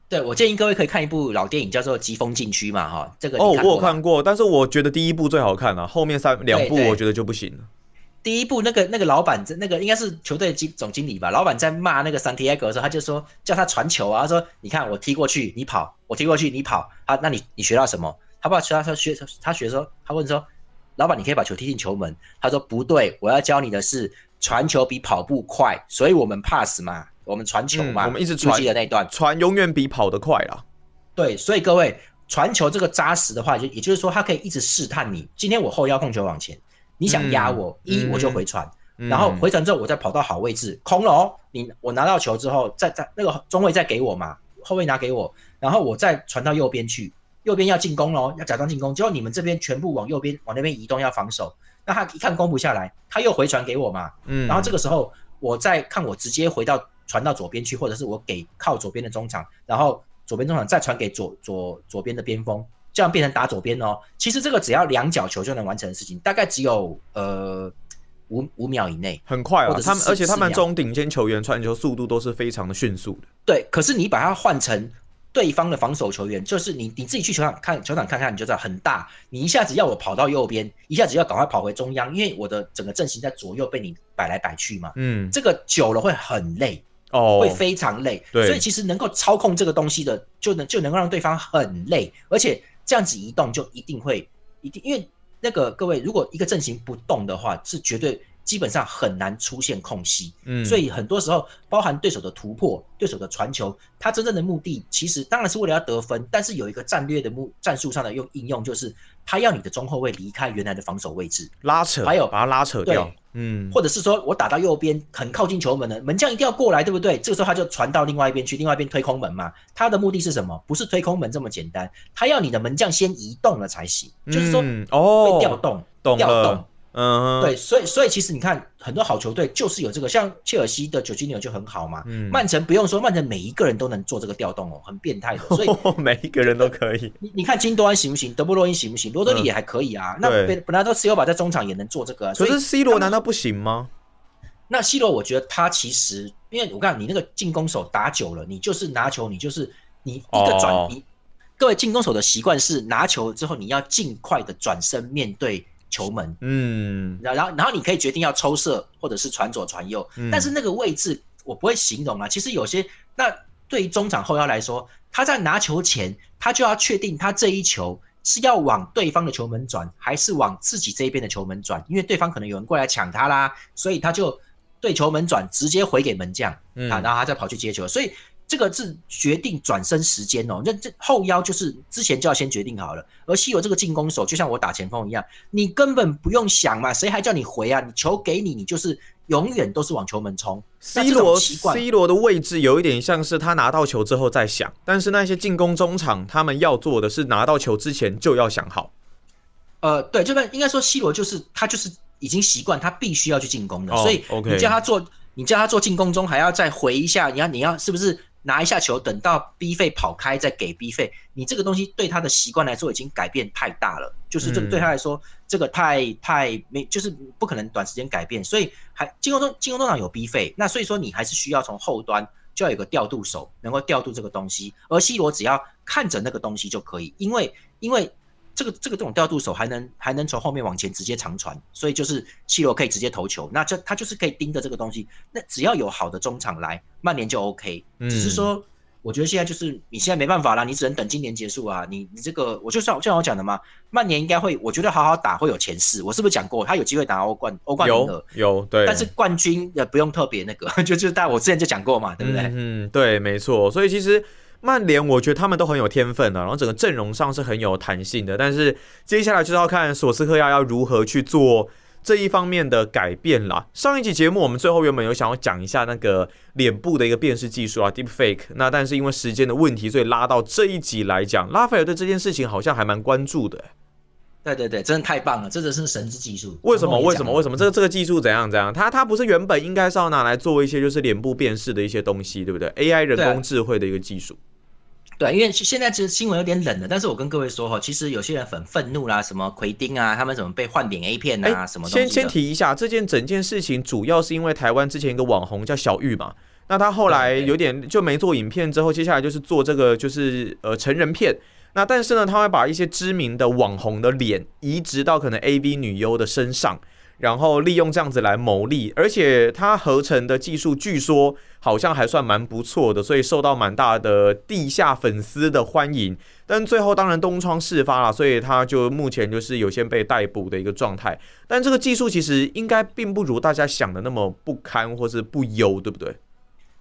对，我建议各位可以看一部老电影，叫做《疾风禁区》嘛，哈，这个哦，我有看过，但是我觉得第一部最好看了，后面三两部我觉得就不行了。第一部那个那个老板，那个应该是球队经总经理吧？老板在骂那个桑提埃格的时候，他就说叫他传球啊，他说你看我踢过去你跑，我踢过去你跑，啊，那你你学到什么？他把其他他学他学说，他问说：“老板，你可以把球踢进球门？”他说：“不对，我要教你的是传球比跑步快，所以我们 pass 嘛，我们传球嘛，我们一直传的那段传永远比跑得快啦。对，所以各位传球这个扎实的话，就也就是说，他可以一直试探你。今天我后腰控球往前，你想压我一我就回传，然后回传之后我再跑到好位置空了哦，你我拿到球之后，再再那个中卫再给我嘛，后卫拿给我，然后我再传到右边去。”右边要进攻喽，要假装进攻，结果你们这边全部往右边往那边移动要防守，那他一看攻不下来，他又回传给我嘛，嗯，然后这个时候我再看我直接回到传到左边去，或者是我给靠左边的中场，然后左边中场再传给左左左边的边锋，这样变成打左边哦。其实这个只要两脚球就能完成的事情，大概只有呃五五秒以内，很快啊。他们而且他们这种顶尖球员传球速度都是非常的迅速的。对，可是你把它换成。对方的防守球员就是你，你自己去球场看球场看看，你就知道很大。你一下子要我跑到右边，一下子要赶快跑回中央，因为我的整个阵型在左右被你摆来摆去嘛。嗯，这个久了会很累哦，会非常累。对，所以其实能够操控这个东西的，就能就能够让对方很累，而且这样子移动就一定会一定，因为那个各位，如果一个阵型不动的话，是绝对。基本上很难出现空隙，嗯，所以很多时候包含对手的突破、对手的传球，他真正的目的其实当然是为了要得分，但是有一个战略的目战术上的用应用，就是他要你的中后卫离开原来的防守位置，拉扯，还有把他拉扯掉，嗯，或者是说我打到右边很靠近球门了，门将一定要过来，对不对？这个时候他就传到另外一边去，另外一边推空门嘛。他的目的是什么？不是推空门这么简单，他要你的门将先移动了才行，就是说哦，被调动，调动。嗯，对，所以所以其实你看，很多好球队就是有这个，像切尔西的九金牛就很好嘛。嗯，曼城不用说，曼城每一个人都能做这个调动哦，很变态的。所以 每一个人都可以。你你看金多安行不行？德布罗因行不行？罗德里也还可以啊。那本本来都 C 罗把在中场也能做这个，可是 C 罗难道不行吗？那 C 罗我觉得他其实，因为我看你那个进攻手打久了，你就是拿球，你就是你一个转，你各位进攻手的习惯是拿球之后你要尽快的转身面对。球门，嗯，然然后然后你可以决定要抽射或者是传左传右，但是那个位置我不会形容啊。其实有些那对于中场后腰来说，他在拿球前，他就要确定他这一球是要往对方的球门转，还是往自己这一边的球门转，因为对方可能有人过来抢他啦，所以他就对球门转，直接回给门将啊，然后他再跑去接球，所以。这个是决定转身时间哦，那这后腰就是之前就要先决定好了。而西罗这个进攻手，就像我打前锋一样，你根本不用想嘛，谁还叫你回啊？你球给你，你就是永远都是往球门冲。C 罗 C 罗的位置有一点像是他拿到球之后再想，但是那些进攻中场他们要做的是拿到球之前就要想好。呃，对，这个应该说 C 罗就是他就是已经习惯，他必须要去进攻的，所以你叫他做，你叫他做进攻中还要再回一下，你要你要是不是？拿一下球，等到 B 费跑开再给 B 费，你这个东西对他的习惯来说已经改变太大了，就是这个对他来说，这个太太没，就是不可能短时间改变，所以还进攻中进攻中场有 B 费，那所以说你还是需要从后端就要有个调度手能够调度这个东西，而 C 罗只要看着那个东西就可以，因为因为。这个这个这种调度手还能还能从后面往前直接长传，所以就是西罗可以直接投球，那这他就是可以盯着这个东西。那只要有好的中场来，曼联就 OK。只是说，我觉得现在就是你现在没办法啦，你只能等今年结束啊。你你这个，我就像就像我讲的嘛，曼联应该会，我觉得好好打会有前四。我是不是讲过他有机会打欧冠？欧冠有有对，但是冠军也不用特别那个，就就但我之前就讲过嘛，对不对？嗯，对，没错。所以其实。曼联，我觉得他们都很有天分的，然后整个阵容上是很有弹性的。但是接下来就是要看索斯克亚要如何去做这一方面的改变啦。上一集节目我们最后原本有想要讲一下那个脸部的一个辨识技术啊，Deep Fake。那但是因为时间的问题，所以拉到这一集来讲。拉斐尔对这件事情好像还蛮关注的。对对对，真的太棒了，这个是神之技术。为什么？为什么？为什么？这个这个技术怎样？怎样？它它不是原本应该是要拿来做一些就是脸部辨识的一些东西，对不对？AI 人工智慧的一个技术。对，因为现在其实新闻有点冷了，但是我跟各位说哈，其实有些人很愤怒啦，什么奎丁啊，他们怎么被换脸 A 片啊，什么先先提一下，这件整件事情主要是因为台湾之前一个网红叫小玉嘛，那他后来有点就没做影片，之后接下来就是做这个就是呃成人片，那但是呢，他会把一些知名的网红的脸移植到可能 AV 女优的身上。然后利用这样子来牟利，而且它合成的技术据说好像还算蛮不错的，所以受到蛮大的地下粉丝的欢迎。但最后当然东窗事发了，所以他就目前就是有些被逮捕的一个状态。但这个技术其实应该并不如大家想的那么不堪或是不优，对不对？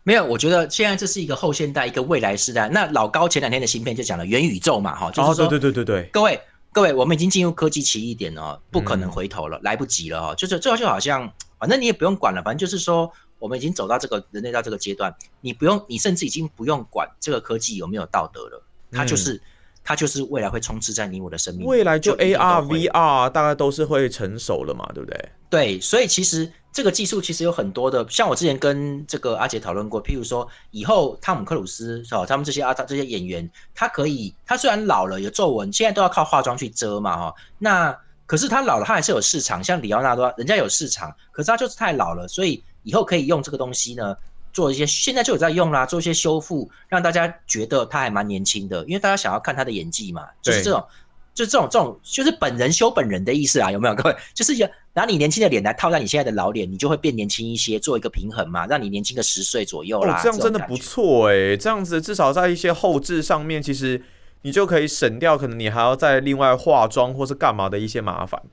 没有，我觉得现在这是一个后现代、一个未来时代。那老高前两天的芯片就讲了元宇宙嘛，哈，就是说，对对对对对，各位。各位，我们已经进入科技奇异点了，不可能回头了，来不及了哦。就是这就好像，反正你也不用管了，反正就是说，我们已经走到这个人类到这个阶段，你不用，你甚至已经不用管这个科技有没有道德了，它就是，它就是未来会充斥在你我的生命。未来就 AR、VR 大概都是会成熟了嘛，对不对？对，所以其实。这个技术其实有很多的，像我之前跟这个阿杰讨论过，譬如说以后汤姆克鲁斯哦，他们这些阿这些演员，他可以，他虽然老了有皱纹，现在都要靠化妆去遮嘛哈，那可是他老了，他还是有市场，像里奥纳多，人家有市场，可是他就是太老了，所以以后可以用这个东西呢，做一些现在就有在用啦，做一些修复，让大家觉得他还蛮年轻的，因为大家想要看他的演技嘛，就是这种。就这种这种，就是本人修本人的意思啊，有没有各位？就是拿你年轻的脸来套在你现在的老脸，你就会变年轻一些，做一个平衡嘛，让你年轻个十岁左右啦。这样真的不错哎，这样子至少在一些后置上面，其实你就可以省掉可能你还要再另外化妆或是干嘛的一些麻烦。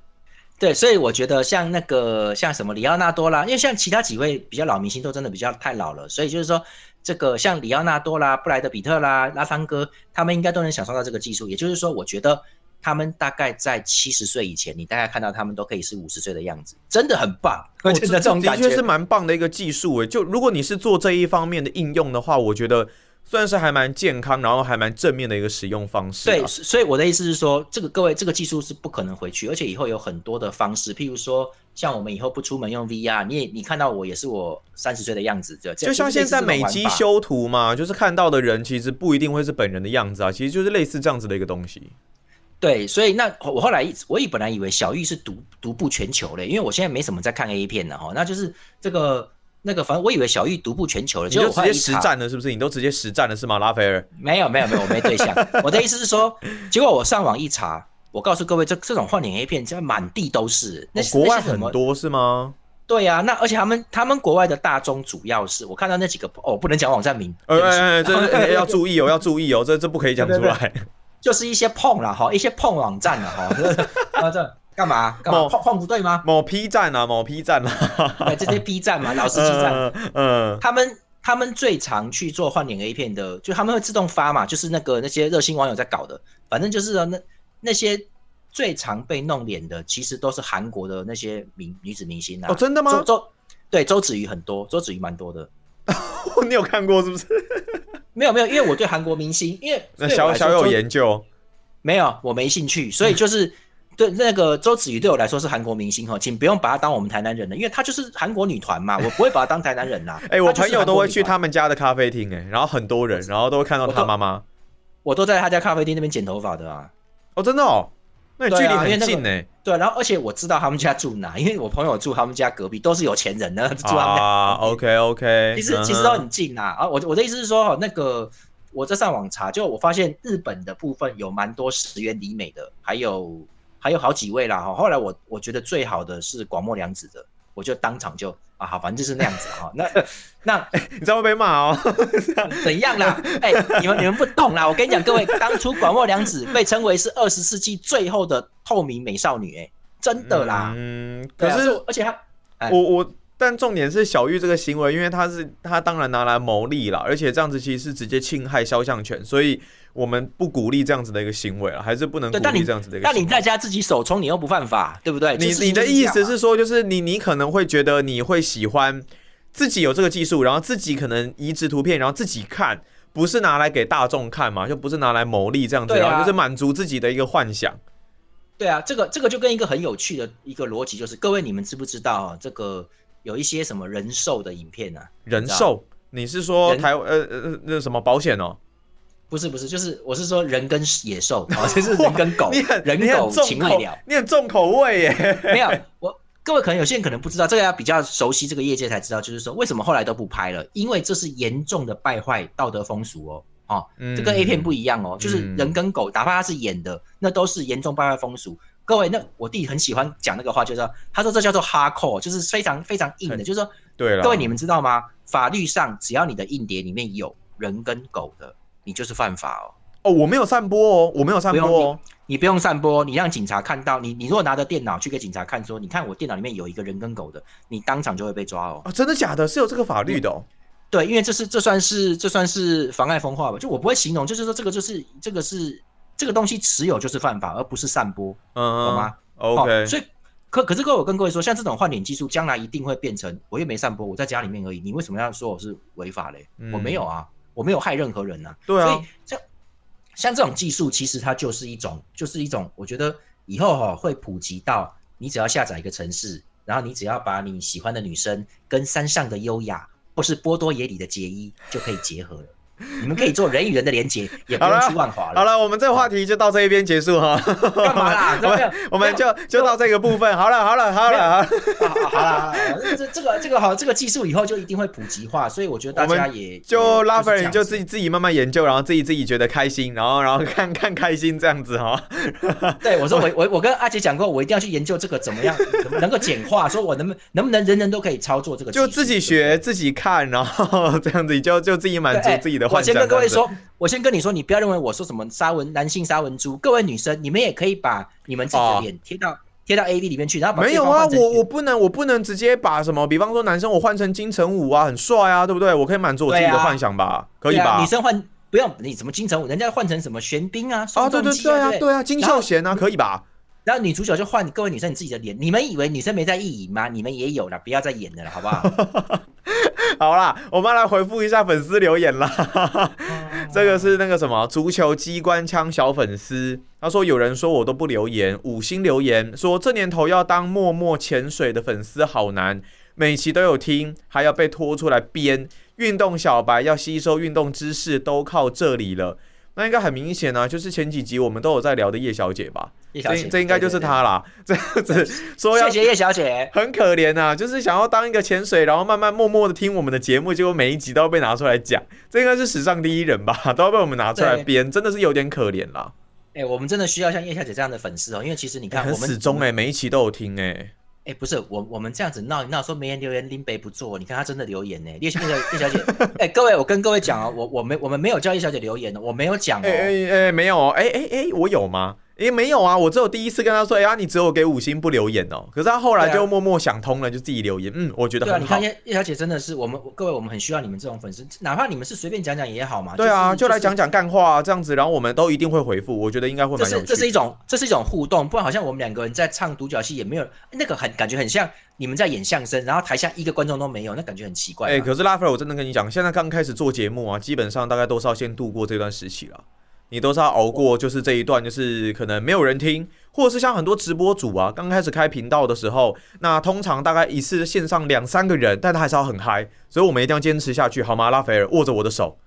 对，所以我觉得像那个像什么里奥纳多啦，因为像其他几位比较老明星都真的比较太老了，所以就是说这个像里奥纳多啦、布莱德比特啦、拉桑哥，他们应该都能享受到这个技术。也就是说，我觉得。他们大概在七十岁以前，你大概看到他们都可以是五十岁的样子，真的很棒。我觉得这种的确是蛮棒的一个技术诶。就如果你是做这一方面的应用的话，我觉得算是还蛮健康，然后还蛮正面的一个使用方式。对，所以我的意思是说，这个各位这个技术是不可能回去，而且以后有很多的方式，譬如说像我们以后不出门用 VR，你也你看到我也是我三十岁的样子，就就像现在美肌修图嘛，就是看到的人其实不一定会是本人的样子啊，其实就是类似这样子的一个东西。对，所以那我后来我也本来以为小玉是独独步全球嘞，因为我现在没什么在看 A 片的哈，那就是这个那个，反正我以为小玉独步全球了，就直接实战了，是不是？你都直接实战了是吗？拉斐尔？没有没有没有，我没对象。我的意思是说，结果我上网一查，我告诉各位，这这种换脸 A 片，现在满地都是。那国外很多是吗？对呀，那而且他们他们国外的大中主要是我看到那几个哦，不能讲网站名，呃，这要注意哦，要注意哦，这这不可以讲出来。就是一些碰了哈，一些碰网站了哈，啊这干嘛干嘛碰碰不对吗？某 P 站啊，某 P 站啊，对这些 P 站嘛，老司机站，嗯，他们。他们最常去做换脸 A 片的，就他们会自动发嘛，就是那个那些热心网友在搞的，反正就是那那些最常被弄脸的，其实都是韩国的那些明女子明星啊。哦，真的吗？周周对周子瑜很多，周子瑜蛮多的。你有看过是不是？没有没有，因为我对韩国明星，因为那小小有研究，没有我没兴趣，所以就是 对那个周子瑜对我来说是韩国明星哈，请不用把她当我们台南人了，因为她就是韩国女团嘛，我不会把她当台南人啦。哎，我朋友都会去他们家的咖啡厅，哎，然后很多人，然后都会看到他妈妈，我都在他家咖啡厅那边剪头发的啊。哦，真的哦。那距离很近呢，对，然后而且我知道他们家住哪，因为我朋友住他们家隔壁，都是有钱人呢，住他们家。啊，OK OK，其实其实都很近啊。啊，我我的意思是说，那个我在上网查，就我发现日本的部分有蛮多石原里美的，还有还有好几位啦。哈，后来我我觉得最好的是广末凉子的。我就当场就啊好，反正就是那样子哈。那 那你知道会被骂哦？怎样啦？哎，你们你们不懂啦！我跟你讲，各位，当初广末凉子被称为是二十世纪最后的透明美少女，哎，真的啦。嗯，可是而且他，我我。但重点是小玉这个行为，因为他是他当然拿来牟利了，而且这样子其实是直接侵害肖像权，所以我们不鼓励这样子的一个行为了，还是不能鼓励这样子的一个。但你在家自己手冲，你又不犯法，对不对？你你的意思是说，就是你你可能会觉得你会喜欢自己有这个技术，然后自己可能移植图片，然后自己看，不是拿来给大众看嘛？就不是拿来牟利这样子，然后就是满足自己的一个幻想。对啊，这个这个就跟一个很有趣的一个逻辑，就是各位你们知不知道这个？有一些什么人寿的影片呢？人寿？你是说台呃呃那什么保险哦？不是不是，就是我是说人跟野兽啊，就是人跟狗，你很人狗情未了，你很重口味耶。没有，我各位可能有些人可能不知道，这个要比较熟悉这个业界才知道，就是说为什么后来都不拍了？因为这是严重的败坏道德风俗哦。哦，这跟 A 片不一样哦，就是人跟狗，哪怕他是演的，那都是严重败坏风俗。各位，那我弟很喜欢讲那个话，就是说，他说这叫做 hardcore，就是非常非常硬的，就是说，对了，各位你们知道吗？法律上只要你的硬碟里面有人跟狗的，你就是犯法哦。哦，我没有散播哦，我没有散播哦，你不用散播，你让警察看到，你你如果拿着电脑去给警察看，说，你看我电脑里面有一个人跟狗的，你当场就会被抓哦。啊，真的假的？是有这个法律的哦。对，因为这是这算是这算是妨碍风化吧？就我不会形容，就是说这个就是这个是这个东西持有就是犯法，而不是散播，嗯，懂吗？OK，所以可可是各位，我跟各位说，像这种换脸技术，将来一定会变成，我又没散播，我在家里面而已，你为什么要说我是违法嘞？我没有啊，我没有害任何人呐。对啊，所以像像这种技术，其实它就是一种，就是一种，我觉得以后哈会普及到，你只要下载一个城市，然后你只要把你喜欢的女生跟山上的优雅，或是波多野里的结衣，就可以结合了。你们可以做人与人的连接，也不用去万华了。好了，我们这个话题就到这一边结束哈。干嘛啦？我们我们就就到这个部分。好了，好了，好了，好，好了。这这个这个好，这个技术以后就一定会普及化，所以我觉得大家也就拉菲人就自己自己慢慢研究，然后自己自己觉得开心，然后然后 看看开心这样子哈。对，我说我我我跟阿杰讲过，我一定要去研究这个怎么样能够简化，说我能不能不能人人都可以操作这个，就自己学自己看，然后这样子就就自己满足自己的。我先跟各位说，我先跟你说，你不要认为我说什么沙文男性沙文猪，各位女生，你们也可以把你们自己的脸贴到贴到 A V 里面去，然后没有啊，我我不能我不能直接把什么，比方说男生我换成金城武啊，很帅啊，对不对？我可以满足我自己的幻想吧，可以吧？女生换不用你怎么金城武，人家换成什么玄彬啊，啊对对对啊对啊，金秀贤啊，可以吧？然后女主角就换各位女生你自己的脸，你们以为女生没在意淫吗？你们也有了，不要再演了，好不好？好啦，我们来回复一下粉丝留言啦。这个是那个什么足球机关枪小粉丝，他说有人说我都不留言，五星留言说这年头要当默默潜水的粉丝好难，每期都有听，还要被拖出来编，运动小白要吸收运动知识都靠这里了。那应该很明显啊，就是前几集我们都有在聊的叶小姐吧？叶小姐，这应该就是她啦。这样子说，谢谢叶小姐，很可怜啊，就是想要当一个潜水，然后慢慢默默的听我们的节目，结果每一集都要被拿出来讲，这应该是史上第一人吧？都要被我们拿出来编，真的是有点可怜啦。哎，我们真的需要像叶小姐这样的粉丝哦，因为其实你看，我们始终哎，每一期都有听哎。哎，不是我，我们这样子闹一闹，说没人留言，林北不做，你看他真的留言呢。叶小叶叶小姐，哎，各位，我跟各位讲哦，我我没我们没有叫叶小姐留言的，我没有讲哦。哎哎哎，没有哦，哎哎哎，我有吗？诶，没有啊，我只有第一次跟他说，哎呀，你只有给五星不留言哦。可是他后来对啊就默默想通了，就自己留言。嗯，我觉得对啊，很好你看。叶叶小姐真的是我们各位，我们很需要你们这种粉丝，哪怕你们是随便讲讲也好嘛。对啊，就就是来讲。讲干话啊，这样子，然后我们都一定会回复，我觉得应该会这蛮有趣。是这是一种这是一种互动，不然好像我们两个人在唱独角戏也没有那个很感觉很像你们在演相声，然后台下一个观众都没有，那感觉很奇怪嘛。哎、可是拉菲尔，我真的跟你讲，现在刚开始做节目啊，基本上大概都是要先度过这段时期了。你都是要熬过，就是这一段，就是可能没有人听，或者是像很多直播主啊，刚开始开频道的时候，那通常大概一次线上两三个人，但他还是要很嗨，所以我们一定要坚持下去，好吗？拉斐尔，握着我的手。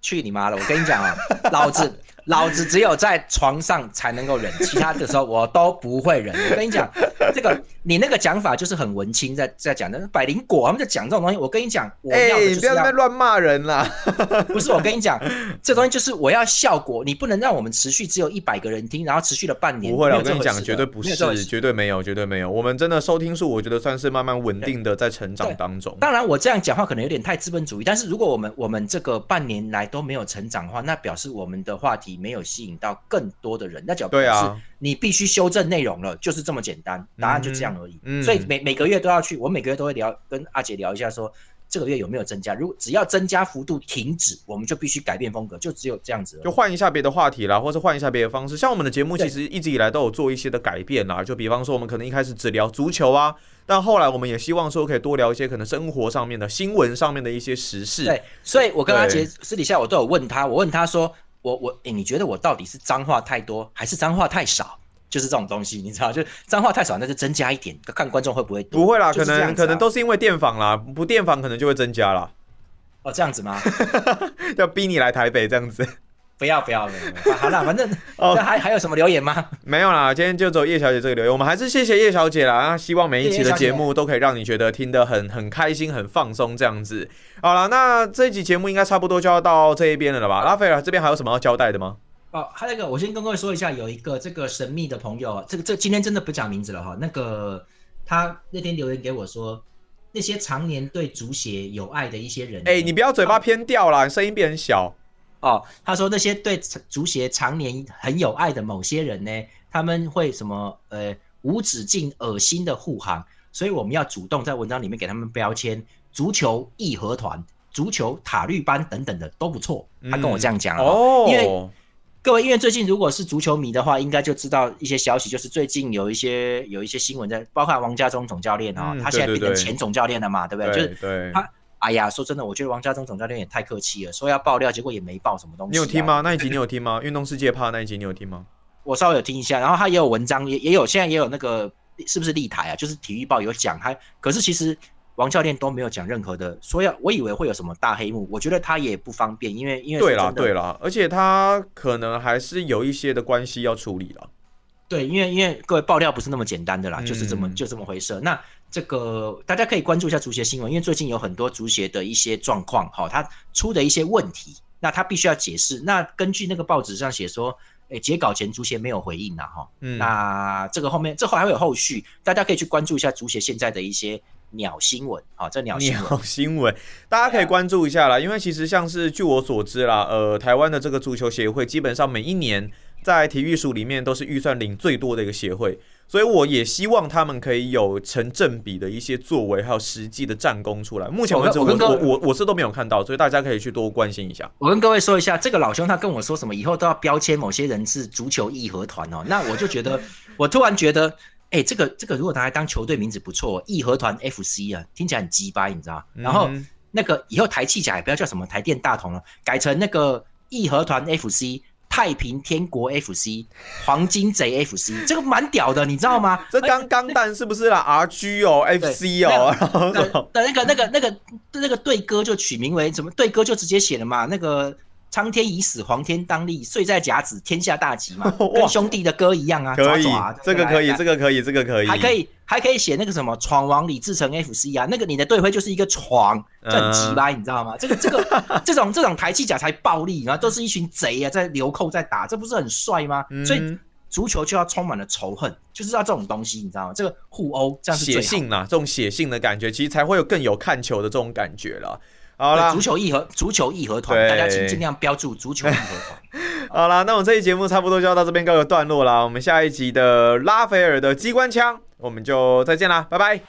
去你妈的！我跟你讲啊，老子老子只有在床上才能够忍，其他的时候我都不会忍。我跟你讲，这个你那个讲法就是很文青在在讲的，百灵果他们在讲这种东西。我跟你讲，我哎、不要在乱骂人啦！不是我跟你讲，这东西就是我要效果，你不能让我们持续只有一百个人听，然后持续了半年。不会了，我跟你讲，绝对不是，绝对没有，绝对没有。我们真的收听数，我觉得算是慢慢稳定的在成长当中。当然，我这样讲话可能有点太资本主义，但是如果我们我们这个半年来都没有成长的话，那表示我们的话题没有吸引到更多的人，那就表示对啊，你必须修正内容了，就是这么简单，答案就这样而已。嗯所以每每个月都要去，我每个月都会聊，跟阿杰聊一下说。这个月有没有增加？如果只要增加幅度停止，我们就必须改变风格，就只有这样子而已。就换一下别的话题啦，或是换一下别的方式。像我们的节目，其实一直以来都有做一些的改变啦。就比方说，我们可能一开始只聊足球啊，但后来我们也希望说可以多聊一些可能生活上面的新闻上面的一些时事。对，所以我跟阿杰私底下我都有问他，我问他说，我我诶、你觉得我到底是脏话太多，还是脏话太少？就是这种东西，你知道，就脏话太少，那就增加一点，看观众会不会多。不会啦，可能可能都是因为电访啦，不电访可能就会增加啦，哦这样子吗？要逼你来台北这样子。不要不要好了，反正 哦那还还有什么留言吗？没有啦，今天就只有叶小姐这个留言，我们还是谢谢叶小姐啦。那希望每一期的节目都可以让你觉得听得很很开心、很放松这样子。好了，那这一集节目应该差不多就要到这一边了了吧？拉斐尔这边还有什么要交代的吗？哦，还有一个，我先跟各位说一下，有一个这个神秘的朋友，这个这今天真的不讲名字了哈。那个他那天留言给我说，那些常年对足协有爱的一些人，哎、你不要嘴巴偏掉啦，你声音变很小。哦，他说那些对足协常年很有爱的某些人呢，他们会什么呃无止境恶心的护航，所以我们要主动在文章里面给他们标签，足球义和团、足球塔绿班等等的都不错。他跟我这样讲啊哦，因为各位，因为最近如果是足球迷的话，应该就知道一些消息，就是最近有一些有一些新闻在，包括王家忠总教练啊、嗯他现在变成前总教练了嘛，对不对？就是对对，他哎呀，说真的，我觉得王家忠总教练也太客气了，说要爆料，结果也没爆什么东西、啊你有听？吗？那一集你有听吗？运动世界怕那一集你有听吗？我稍微有听一下，然后他也有文章，也也有现在也有那个是不是立台啊？就是体育报有讲他，可是其实王教练都没有讲任何的，说要我以为会有什么大黑幕，我觉得他也不方便，因为因为对啦对啦，而且他可能还是有一些的关系要处理了。对，因为因为各位爆料不是那么简单的啦，嗯就是这么就这么回事。那这个大家可以关注一下足协新闻，因为最近有很多足协的一些状况，哈，他出的一些问题，那他必须要解释。那根据那个报纸上写说，诶，截稿前足协没有回应呐，哈，嗯，那这个后面这后还会有后续，大家可以去关注一下足协现在的一些鸟新闻，好，这鸟新闻。鸟新闻，大家可以关注一下啦。因为其实像是据我所知啦，呃，台湾的这个足球协会基本上每一年在体育署里面都是预算领最多的一个协会，所以我也希望他们可以有成正比的一些作为，还有实际的战功出来。目前为止，我我跟我跟我是都没有看到，所以大家可以去多关心一下。我跟各位说一下，这个老兄他跟我说什么，以后都要标签某些人是足球义和团哦。那我就觉得，我突然觉得，哎、这个这个如果拿来当球队名字不错，义和团 FC 啊，听起来很鸡掰，你知道吗？然后嗯那个以后台气甲也不要叫什么台电大同了，改成那个义和团 FC。太平天国 FC、黄金贼 FC，这个蛮屌的，你知道吗？这刚钢弹是不是啦？RG 哦，FC 哦，然后的什么？的那个那个那个那个队歌就取名为什么？队歌就直接写了嘛，那个苍天已死，黄天当立，岁在甲子，天下大吉嘛，哇跟兄弟的歌一样啊，可以这个可以，这个个可以，这个可以，还可以还可以写那个什么闯王李自成 FC 啊，那个你的队徽就是一个闯，这很鸡掰，你知道吗？这个这个这种这种台气甲才暴力，然后都是一群贼啊，在流寇在打，这不是很帅吗？所以嗯足球就要充满了仇恨，就是要这种东西，你知道吗？这个互殴这样是最好。这种写性的感觉，其实才会有更有看球的这种感觉啦。好啦，足，球义和足球义和团，大家请尽量标注足球义和团。好啦，那我们这期节目差不多就要到这边告个段落啦。我们下一集的拉斐尔的机关枪，我们就再见啦，拜拜。